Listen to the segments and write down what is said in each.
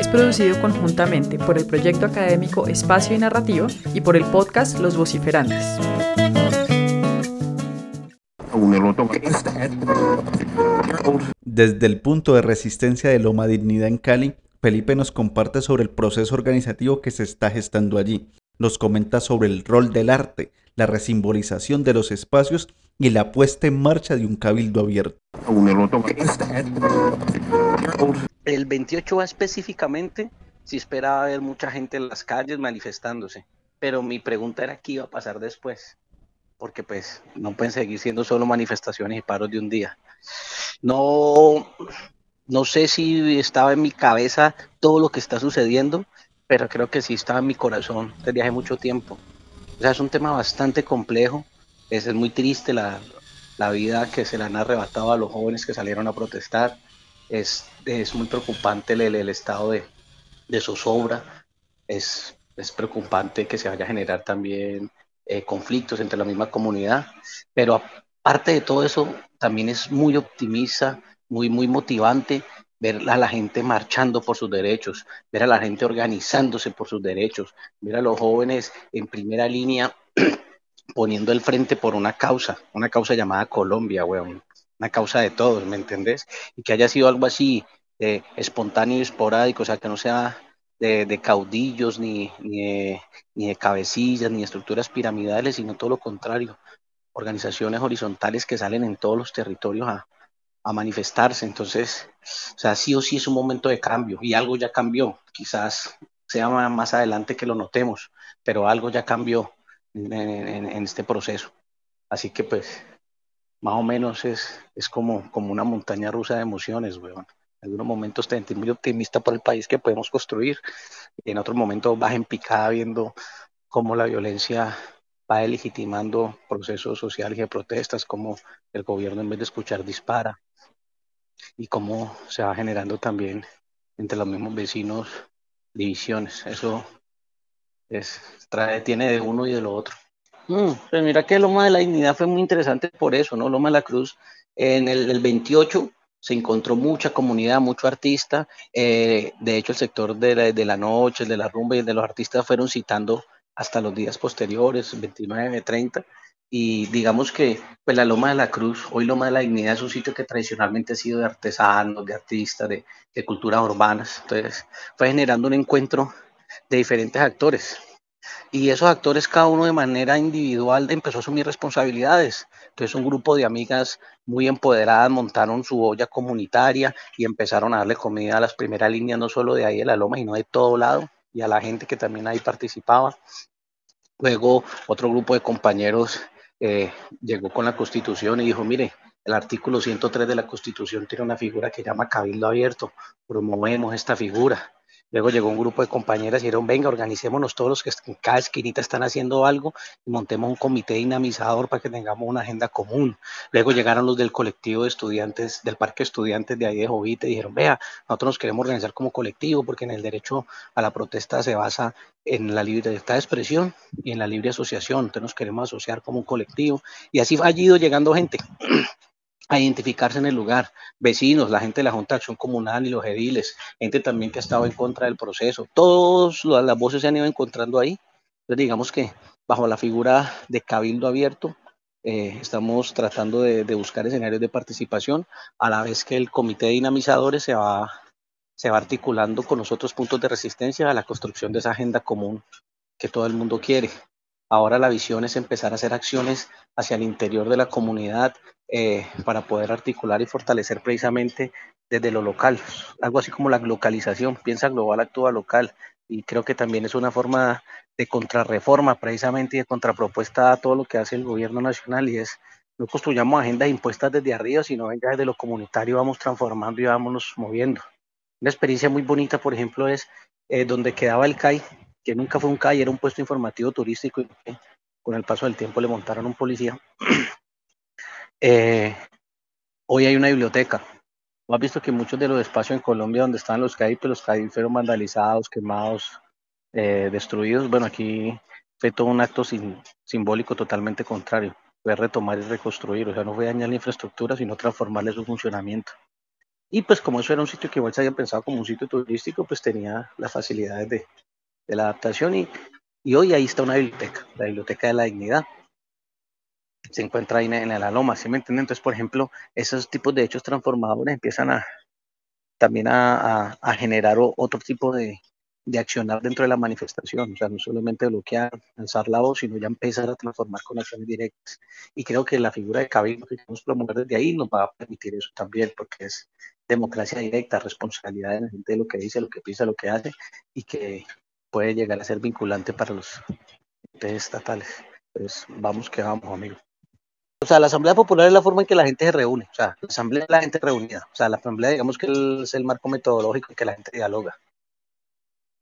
es producido conjuntamente por el proyecto académico Espacio y Narrativa y por el podcast Los Vociferantes. Desde el punto de resistencia de Loma Dignidad en Cali, Felipe nos comparte sobre el proceso organizativo que se está gestando allí. Nos comenta sobre el rol del arte, la resimbolización de los espacios y la puesta en marcha de un cabildo abierto. El 28 específicamente, si esperaba ver mucha gente en las calles manifestándose, pero mi pregunta era qué iba a pasar después porque pues no pueden seguir siendo solo manifestaciones y paros de un día. No, no sé si estaba en mi cabeza todo lo que está sucediendo, pero creo que sí estaba en mi corazón desde hace mucho tiempo. O sea, es un tema bastante complejo, es, muy triste la, la, vida que se le han arrebatado a los jóvenes que salieron a protestar, es, es muy preocupante el, el estado de, de zozobra, es, es preocupante que se vaya a generar también eh, conflictos entre la misma comunidad, pero aparte de todo eso, también es muy optimista, muy, muy motivante ver a la gente marchando por sus derechos, ver a la gente organizándose por sus derechos, ver a los jóvenes en primera línea poniendo el frente por una causa, una causa llamada Colombia, weón, una causa de todos, ¿me entendés? Y que haya sido algo así eh, espontáneo y esporádico, o sea, que no sea de, caudillos, ni, ni de, cabecillas, ni de estructuras piramidales, sino todo lo contrario, organizaciones horizontales que salen en todos los territorios a, manifestarse. Entonces, o sea, sí o sí es un momento de cambio y algo ya cambió. Quizás sea más adelante que lo notemos, pero algo ya cambió en, este proceso. Así que pues, más o menos es, es como, como una montaña rusa de emociones, weón. En algunos momentos te sentís muy optimista por el país que podemos construir y en otros momentos vas en picada viendo cómo la violencia va legitimando procesos sociales y de protestas, cómo el gobierno en vez de escuchar dispara y cómo se va generando también entre los mismos vecinos divisiones. Eso es, trae, tiene de uno y de lo otro. Mm, pues mira que Loma de la Dignidad fue muy interesante por eso, ¿no? Loma de la Cruz en el, el 28 se encontró mucha comunidad, mucho artista. Eh, de hecho, el sector de la, noche, de la rumba y de los artistas fueron citando hasta los días posteriores, 29, 30. Y digamos que pues, la Loma de la Cruz, hoy Loma de la Dignidad, es un sitio que tradicionalmente ha sido de artesanos, de artistas, de, de culturas urbanas. Entonces, fue generando un encuentro de diferentes actores. Y esos actores, cada uno de manera individual, empezó a asumir responsabilidades. Entonces un grupo de amigas muy empoderadas montaron su olla comunitaria y empezaron a darle comida a las primeras líneas, no solo de ahí de la loma, sino de todo lado, y a la gente que también ahí participaba. Luego otro grupo de compañeros eh, llegó con la constitución y dijo, mire, el artículo 103 de la constitución tiene una figura que llama cabildo abierto, promovemos esta figura. Luego llegó un grupo de compañeras y dijeron, venga, organicémonos todos los que en cada esquinita están haciendo algo y montemos un comité dinamizador para que tengamos una agenda común. Luego llegaron los del colectivo de estudiantes, del parque estudiantes de ahí de Jovite y dijeron, vea, nosotros nos queremos organizar como colectivo porque en el derecho a la protesta se basa en la libertad de expresión y en la libre asociación. Entonces nos queremos asociar como un colectivo. Y así ha ido llegando gente a identificarse en el lugar, vecinos, la gente de la Junta de Acción Comunal y los ediles, gente también que ha estado en contra del proceso, todas las voces se han ido encontrando ahí. Entonces digamos que bajo la figura de cabildo abierto, eh, estamos tratando de, buscar escenarios de participación, a la vez que el comité de dinamizadores se va, se va articulando con los otros puntos de resistencia a la construcción de esa agenda común que todo el mundo quiere. Ahora la visión es empezar a hacer acciones hacia el interior de la comunidad, eh, para poder articular y fortalecer precisamente desde lo local, algo así como la localización, piensa global, actúa local, y creo que también es una forma de contrarreforma precisamente y de contrapropuesta a todo lo que hace el gobierno nacional y es no construyamos agendas impuestas desde arriba, sino venga desde lo comunitario, vamos transformando y vámonos moviendo. Una experiencia muy bonita, por ejemplo, es eh, donde quedaba el CAI, que nunca fue un CAI, era un puesto informativo turístico, con el paso del tiempo le montaron un policía. Eh, hoy hay una biblioteca. has visto que muchos de los espacios en Colombia donde están los CAIP, los CAIP fueron vandalizados, quemados, eh, destruidos. Bueno, aquí fue todo un acto simbólico totalmente contrario. Fue retomar y reconstruir, o sea, no fue dañar la infraestructura, sino transformarle su funcionamiento. Y pues como eso era un sitio que igual se había pensado como un sitio turístico, pues tenía las facilidades de, de la adaptación y, y, hoy ahí está una biblioteca, la Biblioteca de la Dignidad. Se encuentra ahí en, la loma, ¿sí me entienden? Entonces, por ejemplo, esos tipos de hechos transformadores empiezan a también a, a generar otro tipo de, de accionar dentro de la manifestación, o sea, no solamente bloquear, alzar la voz, sino ya empezar a transformar con acciones directas. Y creo que la figura de cabildo que queremos promover desde ahí nos va a permitir eso también, porque es democracia directa, responsabilidad de la gente de lo que dice, lo que piensa, lo que hace, y que puede llegar a ser vinculante para los estatales. Entonces, vamos que vamos, amigo. O sea, la Asamblea Popular es la forma en que la gente se reúne, o sea, la Asamblea es la gente reunida, o sea, la Asamblea digamos que es el marco metodológico en que la gente dialoga.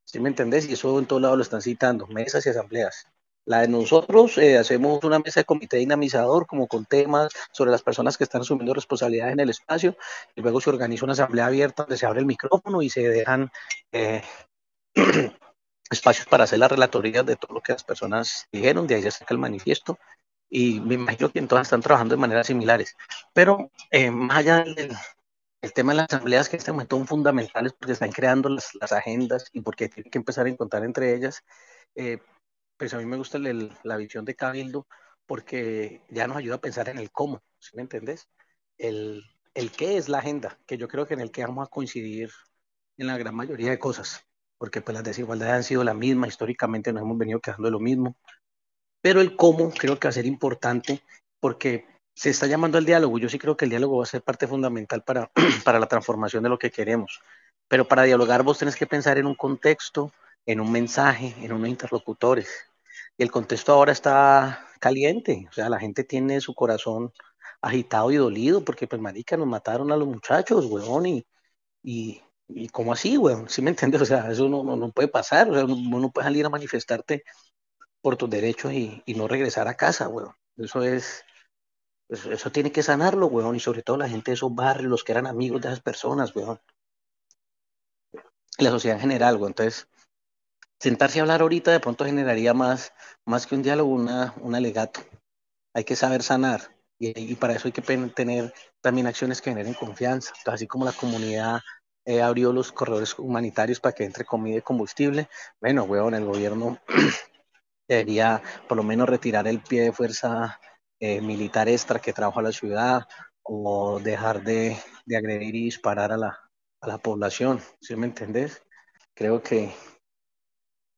¿Sí me entendés? Y eso en todos lados lo están citando, mesas y asambleas. La de nosotros eh, hacemos una mesa de comité dinamizador como con temas sobre las personas que están asumiendo responsabilidades en el espacio y luego se organiza una asamblea abierta donde se abre el micrófono y se dejan eh, espacios para hacer las relatorías de todo lo que las personas dijeron, de ahí se saca el manifiesto y me imagino que todas están trabajando de maneras similares. Pero eh, más allá del, el tema de las asambleas que en este momento son fundamentales porque están creando las, las agendas y porque tienen que empezar a encontrar entre ellas. Eh, pues a mí me gusta el, la visión de Cabildo porque ya nos ayuda a pensar en el cómo, ¿sí me entendés? El, el qué es la agenda, que yo creo que en el que vamos a coincidir en la gran mayoría de cosas, porque pues las desigualdades han sido la misma, históricamente nos hemos venido quedando de lo mismo, pero el cómo creo que va a ser importante porque se está llamando al diálogo. Yo sí creo que el diálogo va a ser parte fundamental para, para la transformación de lo que queremos. Pero para dialogar vos tenés que pensar en un contexto, en un mensaje, en unos interlocutores. Y el contexto ahora está caliente. O sea, la gente tiene su corazón agitado y dolido porque, pues, marica, nos mataron a los muchachos, weón, y, y, y ¿cómo así, weón? ¿Sí me entiendes? O sea, eso no, no, no puede pasar. O sea, uno no puede salir a manifestarte por tus derechos y, y no regresar a casa, weón. Eso es, eso, eso, tiene que sanarlo, weón, y sobre todo la gente de esos barrios, los que eran amigos de esas personas, weón. La sociedad en general, weón. Entonces, sentarse a hablar ahorita de pronto generaría más, más que un diálogo, una, un alegato. Hay que saber sanar. Y, y para eso hay que tener también acciones que generen confianza. Entonces, así como la comunidad abrió los corredores humanitarios para que entre comida y combustible, bueno, weón, el gobierno debería por lo menos retirar el pie de fuerza eh, militar extra que trajo a la ciudad o dejar de, de agredir y disparar a la, a la población, ¿sí me entendés? Creo que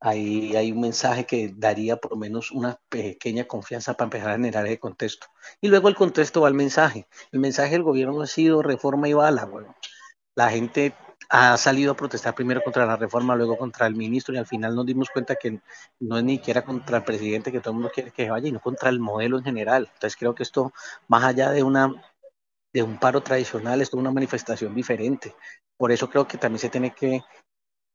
ahí hay un mensaje que daría por lo menos una pequeña confianza para empezar a generar ese contexto. Y luego el contexto va al mensaje. El mensaje del gobierno ha sido reforma y bala. Bueno, la gente ha salido a protestar primero contra la reforma, luego contra el ministro y al final nos dimos cuenta que no es ni siquiera contra el presidente que todo el mundo quiere que vaya, sino contra el modelo en general. Entonces creo que esto, más allá de una de un paro tradicional, esto es una manifestación diferente. Por eso creo que también se tiene que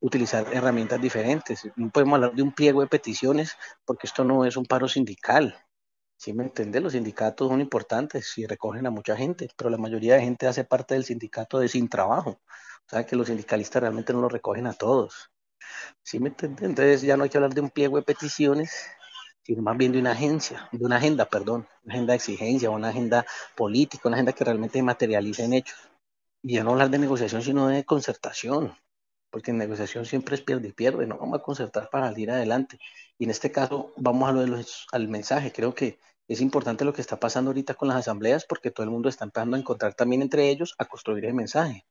utilizar herramientas diferentes. No podemos hablar de un pliego de peticiones porque esto no es un paro sindical. ¿Sí me entiendes? Los sindicatos son importantes y recogen a mucha gente, pero la mayoría de gente hace parte del sindicato de sin trabajo. O sea que los sindicalistas realmente no lo recogen a todos. ¿Sí me entiendes? Entonces ya no hay que hablar de un pliego de peticiones, sino más bien de una agencia, de una agenda, perdón, una agenda de exigencia, una agenda política, una agenda que realmente materialice en hechos. Y ya no hablar de negociación, sino de concertación, porque en negociación siempre es pierde y pierde, no vamos a concertar para salir adelante. Y en este caso vamos a lo de al mensaje, creo que es importante lo que está pasando ahorita con las asambleas, porque todo el mundo está empezando a encontrar también entre ellos a construir el mensaje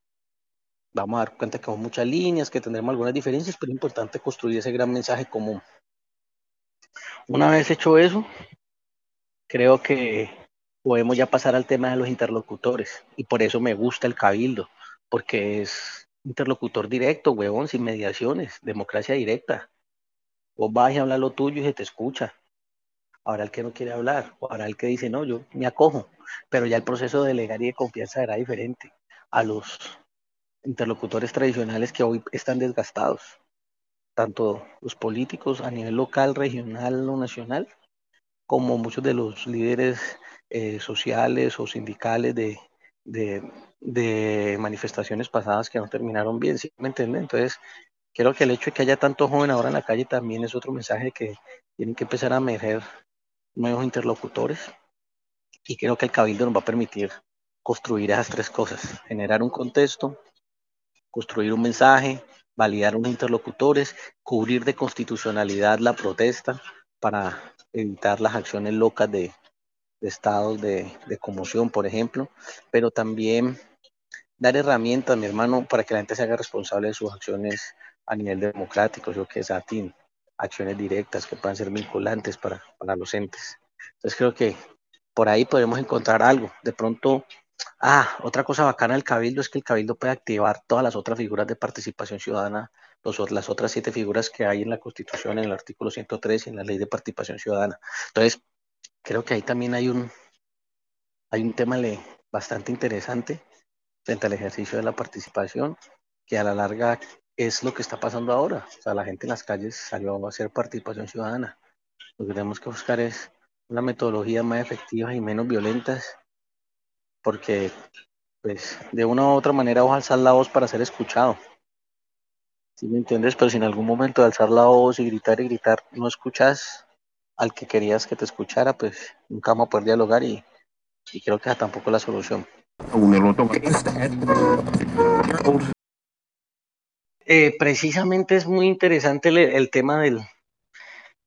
vamos a dar cuenta que son muchas líneas, que tendremos algunas diferencias, pero es importante construir ese gran mensaje común. Una vez hecho eso, creo que podemos ya pasar al tema de los interlocutores, y por eso me gusta el cabildo, porque es interlocutor directo, huevón, sin mediaciones, democracia directa. Vos vas y hablas lo tuyo y se te escucha. Ahora el que no quiere hablar, o ahora el que dice, no, yo me acojo, pero ya el proceso de delegar y de confianza era diferente a los interlocutores tradicionales que hoy están desgastados, tanto los políticos a nivel local, regional o nacional, como muchos de los líderes eh, sociales o sindicales de, de, manifestaciones pasadas que no terminaron bien, ¿sí me entienden? Entonces, creo que el hecho de que haya tanto joven ahora en la calle también es otro mensaje que tienen que empezar a emerger nuevos interlocutores y creo que el cabildo nos va a permitir construir esas tres cosas, generar un contexto, construir un mensaje, validar unos interlocutores, cubrir de constitucionalidad la protesta para evitar las acciones locas de, de estados de, de, conmoción, por ejemplo, pero también dar herramientas, mi hermano, para que la gente se haga responsable de sus acciones a nivel democrático, yo que es ATIN, acciones directas que puedan ser vinculantes para, para los entes. Entonces creo que por ahí podemos encontrar algo. De pronto, ah, otra cosa bacana del cabildo es que el cabildo puede activar todas las otras figuras de participación ciudadana, los, las otras siete figuras que hay en la Constitución, en el artículo 103 y en la ley de participación ciudadana. Entonces, creo que ahí también hay un, hay un tema bastante interesante frente al ejercicio de la participación, que a la larga es lo que está pasando ahora. O sea, la gente en las calles salió a hacer participación ciudadana. Lo que tenemos que buscar es una metodología más efectiva y menos violentas, porque pues de una u otra manera vamos a alzar la voz para ser escuchado. ¿Sí me entiendes? Pero si en algún momento de alzar la voz y gritar y gritar no escuchas al que querías que te escuchara, pues nunca vamos a poder dialogar y, y creo que esa tampoco es la solución. Eh, precisamente es muy interesante el, el tema del,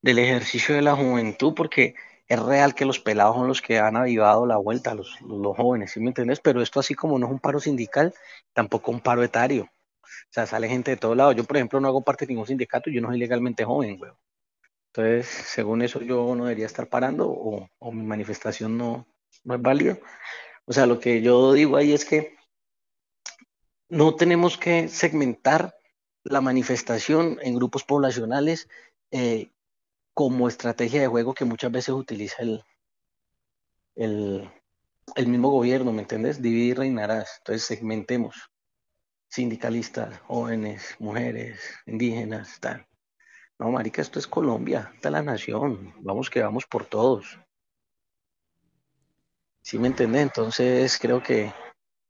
del ejercicio de la juventud porque es real que los pelados son los que han avivado la vuelta, los, los jóvenes, ¿sí me entiendes? Pero esto así como no es un paro sindical, tampoco un paro etario. O sea, sale gente de todos lados. Yo, por ejemplo, no hago parte de ningún sindicato, yo no soy legalmente joven, güey. Entonces, según eso, yo no debería estar parando o, mi manifestación no, es válida. O sea, lo que yo digo ahí es que no tenemos que segmentar la manifestación en grupos poblacionales eh, como estrategia de juego que muchas veces utiliza el, el, el mismo gobierno, ¿me entiendes? Dividir y reinarás. Entonces segmentemos. Sindicalistas, jóvenes, mujeres, indígenas, tal. No, marica, esto es Colombia, esta es la nación. Vamos que vamos por todos. ¿Sí me entiendes? Entonces creo que,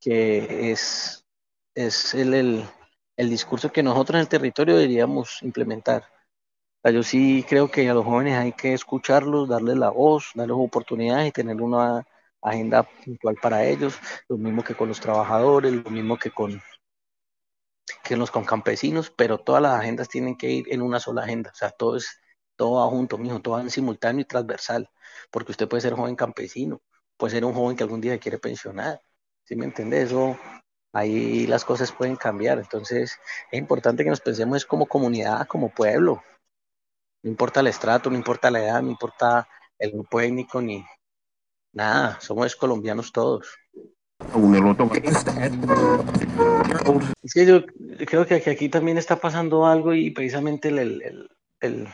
que es, es el, el, el discurso que nosotros en el territorio deberíamos implementar yo sí creo que a los jóvenes hay que escucharlos, darles la voz, darles oportunidades y tener una agenda puntual para ellos, lo mismo que con los trabajadores, lo mismo que con que los con campesinos, pero todas las agendas tienen que ir en una sola agenda, o sea, todo es todo va junto, mijo, todo va en simultáneo y transversal, porque usted puede ser joven campesino, puede ser un joven que algún día quiere pensionar, ¿sí me entiende? Eso ahí las cosas pueden cambiar, entonces es importante que nos pensemos como comunidad, como pueblo, no importa el estrato, no importa la edad, no importa el grupo étnico, ni nada, somos colombianos todos. Es que yo creo que aquí también está pasando algo y precisamente el, el, el,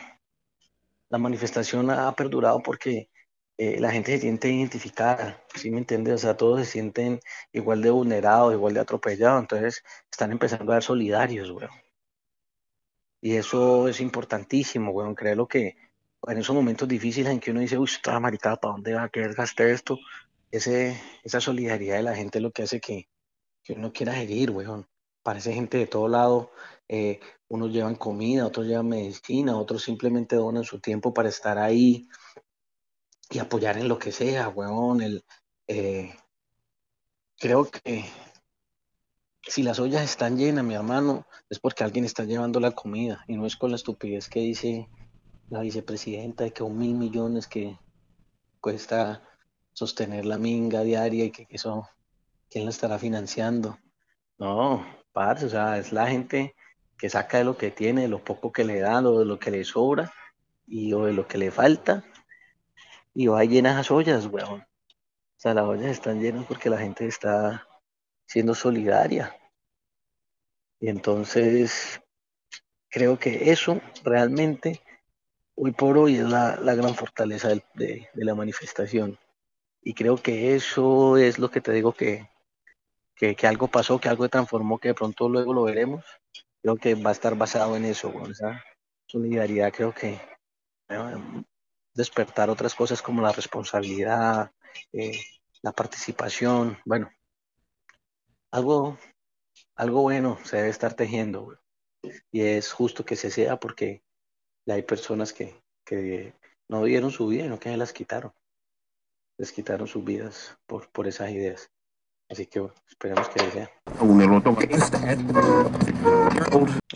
la manifestación ha perdurado porque eh, la gente se siente identificada, ¿sí me entiendes? O sea, todos se sienten igual de vulnerados, igual de atropellados, entonces están empezando a ser solidarios, weón. Y eso es importantísimo, weón. Creo que en esos momentos difíciles en que uno dice, uy, toda maricada, ¿para dónde va a querer gastar esto? Esa solidaridad de la gente es lo que hace que, que uno quiera seguir, weón. Parece gente de todo lado. Eh, unos llevan comida, otros llevan medicina, otros simplemente donan su tiempo para estar ahí y apoyar en lo que sea, weón. Eh, creo que si las ollas están llenas, mi hermano, es porque alguien está llevando la comida y no es con la estupidez que dice la vicepresidenta de que un mil millones que cuesta sostener la minga diaria y que eso, ¿quién la estará financiando? No, parce, o sea, es la gente que saca de lo que tiene, de lo poco que le dan, o de lo que le sobra y o de lo que le falta y va llenas las ollas, weón. O sea, las ollas están llenas porque la gente está siendo solidaria. Y entonces creo que eso realmente hoy por hoy es la, gran fortaleza de, la manifestación. Y creo que eso es lo que te digo que, que, algo pasó, que algo transformó, que de pronto luego lo veremos. Creo que va a estar basado en eso, esa solidaridad creo que despertar otras cosas como la responsabilidad, eh, la participación, bueno, algo, algo bueno se debe estar tejiendo, y es justo que se sea porque hay personas que, que no dieron su vida, no que se las quitaron, les quitaron sus vidas por, por esas ideas. Así que esperemos que sea.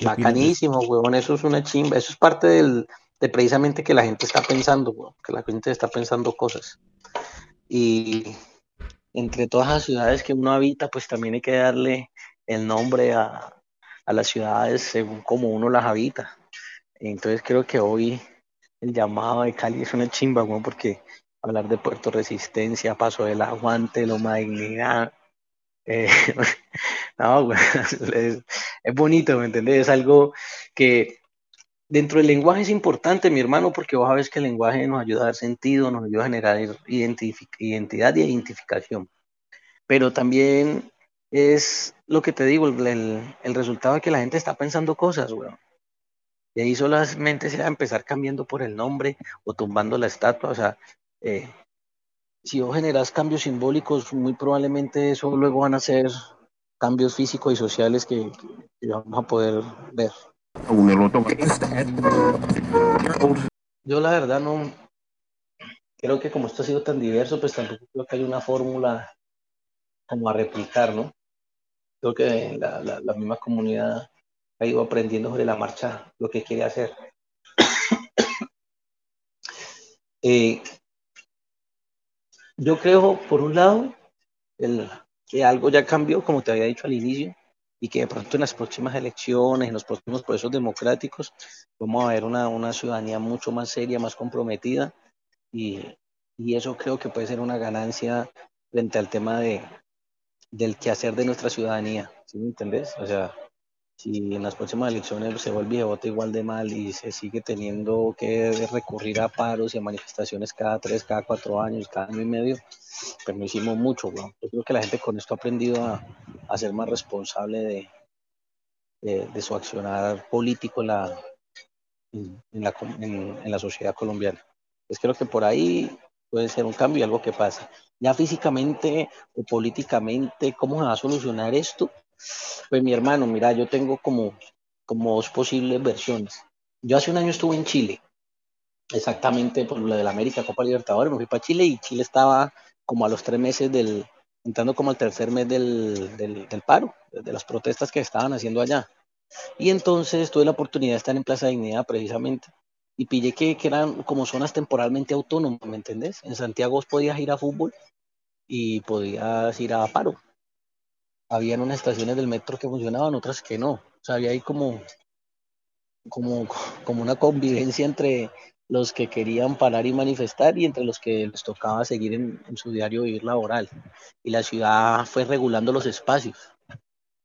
Bacanísimo, huevón, eso es una chimba, eso es parte del, de precisamente que la gente está pensando, que la gente está pensando cosas. Y entre todas las ciudades que uno habita, pues también hay que darle el nombre a, a las ciudades según como uno las habita. Entonces creo que hoy el llamado de Cali es una chimba, huevón, porque hablar de Puerto Resistencia, Paso del Aguante, Loma Dignidad, eh, no, es, es, bonito, ¿me entendés? Es algo que dentro del lenguaje es importante, mi hermano, porque vos sabes que el lenguaje nos ayuda a dar sentido, nos ayuda a generar identidad y identificación. Pero también es lo que te digo, el, el, resultado de que la gente está pensando cosas, weón. Y ahí solamente se va a empezar cambiando por el nombre o tumbando la estatua, o sea, eh, si vos generas cambios simbólicos, muy probablemente eso luego van a ser cambios físicos y sociales que, vamos a poder ver. Yo la verdad no creo que como esto ha sido tan diverso, pues tampoco creo que hay una fórmula como a replicar, ¿no? Creo que la, la, misma comunidad ha ido aprendiendo sobre la marcha lo que quiere hacer. eh, yo creo, por un lado, el, que algo ya cambió, como te había dicho al inicio, y que de pronto en las próximas elecciones, en los próximos procesos democráticos, vamos a ver una, una ciudadanía mucho más seria, más comprometida, y, y, eso creo que puede ser una ganancia frente al tema de, del quehacer de nuestra ciudadanía, ¿sí me entendés? O sea, si en las próximas elecciones se vuelve a votar igual de mal y se sigue teniendo que recurrir a paros y a manifestaciones cada tres, cada cuatro años, cada año y medio, pero no hicimos mucho. Yo creo que la gente con esto ha aprendido a, ser más responsable de, de, de, su accionar político en la, sociedad colombiana. Pues creo que por ahí puede ser un cambio y algo que pasa. Ya físicamente o políticamente, ¿cómo se va a solucionar esto? Pues mi hermano, mira, yo tengo como, como dos posibles versiones. Yo hace un año estuve en Chile, exactamente por lo de la América Copa Libertadores, me fui para Chile y Chile estaba como a los tres meses del, entrando como al tercer mes del, del, paro, de las protestas que estaban haciendo allá. Y entonces tuve la oportunidad de estar en Plaza Dignidad precisamente y pillé que, que, eran como zonas temporalmente autónomas, ¿me entendés? En Santiago podías ir a fútbol y podías ir a paro habían unas estaciones del metro que funcionaban, otras que no. O sea, había ahí como, como, como una convivencia entre los que querían parar y manifestar y entre los que les tocaba seguir en, en su diario vivir laboral. Y la ciudad fue regulando los espacios.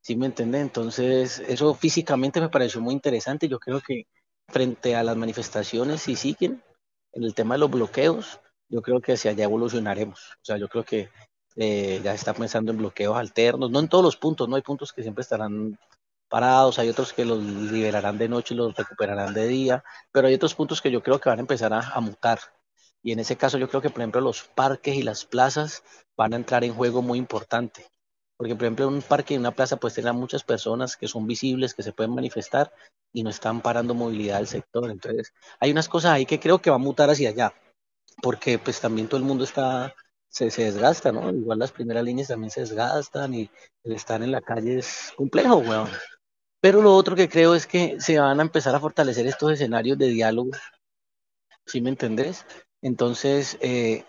¿Sí me entiende? Entonces, eso físicamente me pareció muy interesante. Yo creo que frente a las manifestaciones, si siguen en el tema de los bloqueos, yo creo que hacia allá evolucionaremos. O sea, yo creo que eh, ya está pensando en bloqueos alternos, no en todos los puntos, no hay puntos que siempre estarán parados, hay otros que los liberarán de noche y los recuperarán de día, pero hay otros puntos que yo creo que van a empezar a, a mutar. Y en ese caso yo creo que, por ejemplo, los parques y las plazas van a entrar en juego muy importante. Porque, por ejemplo, un parque y una plaza pues tener muchas personas que son visibles, que se pueden manifestar y no están parando movilidad del sector. Entonces, hay unas cosas ahí que creo que va a mutar hacia allá. Porque pues también todo el mundo está se, se, desgasta, ¿no? Igual las primeras líneas también se desgastan y el estar en la calle es complejo, weón. Pero lo otro que creo es que se van a empezar a fortalecer estos escenarios de diálogo, ¿sí me entendés? Entonces, eh,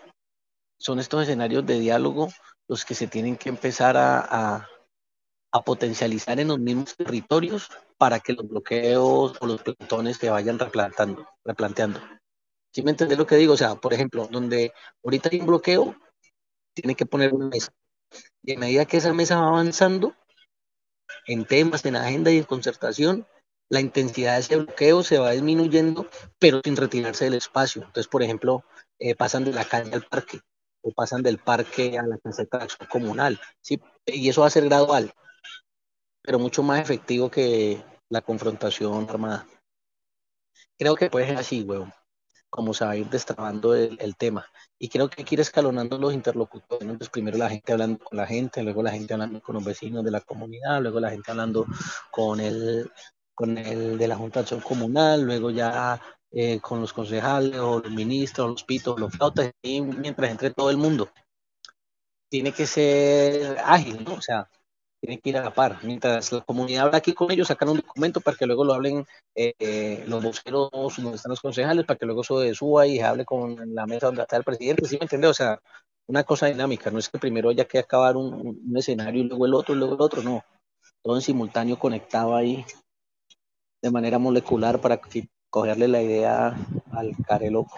son estos escenarios de diálogo los que se tienen que empezar a, a, a, potencializar en los mismos territorios para que los bloqueos o los plantones se vayan replantando, replanteando. ¿Sí me entendés lo que digo? O sea, por ejemplo, donde ahorita hay un bloqueo, tiene que poner una mesa. Y a medida que esa mesa va avanzando en temas, en agenda y en concertación, la intensidad de ese bloqueo se va disminuyendo, pero sin retirarse del espacio. Entonces, por ejemplo, eh, pasan de la calle al parque o pasan del parque a la caseta comunal. ¿sí? Y eso va a ser gradual, pero mucho más efectivo que la confrontación armada. Creo que puede ser así, huevón cómo se va a ir destrabando el, tema. Y creo que hay que ir escalonando los interlocutores. Pues primero la gente hablando con la gente, luego la gente hablando con los vecinos de la comunidad, luego la gente hablando con el, con el de la Junta de Acción Comunal, luego ya eh, con los concejales o los ministros, los pitos, los flautas, y mientras entre todo el mundo. Tiene que ser ágil, ¿no? O sea, tiene que ir a la par. Mientras la comunidad habla aquí con ellos, sacan un documento para que luego lo hablen eh, los voceros donde están los concejales, para que luego eso suba y hable con la mesa donde está el presidente, ¿sí me entiende? O sea, una cosa dinámica, no es que primero haya que acabar un, escenario y luego el otro y luego el otro, no. Todo en simultáneo conectado ahí de manera molecular para cogerle la idea al care loco.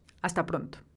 Hasta pronto.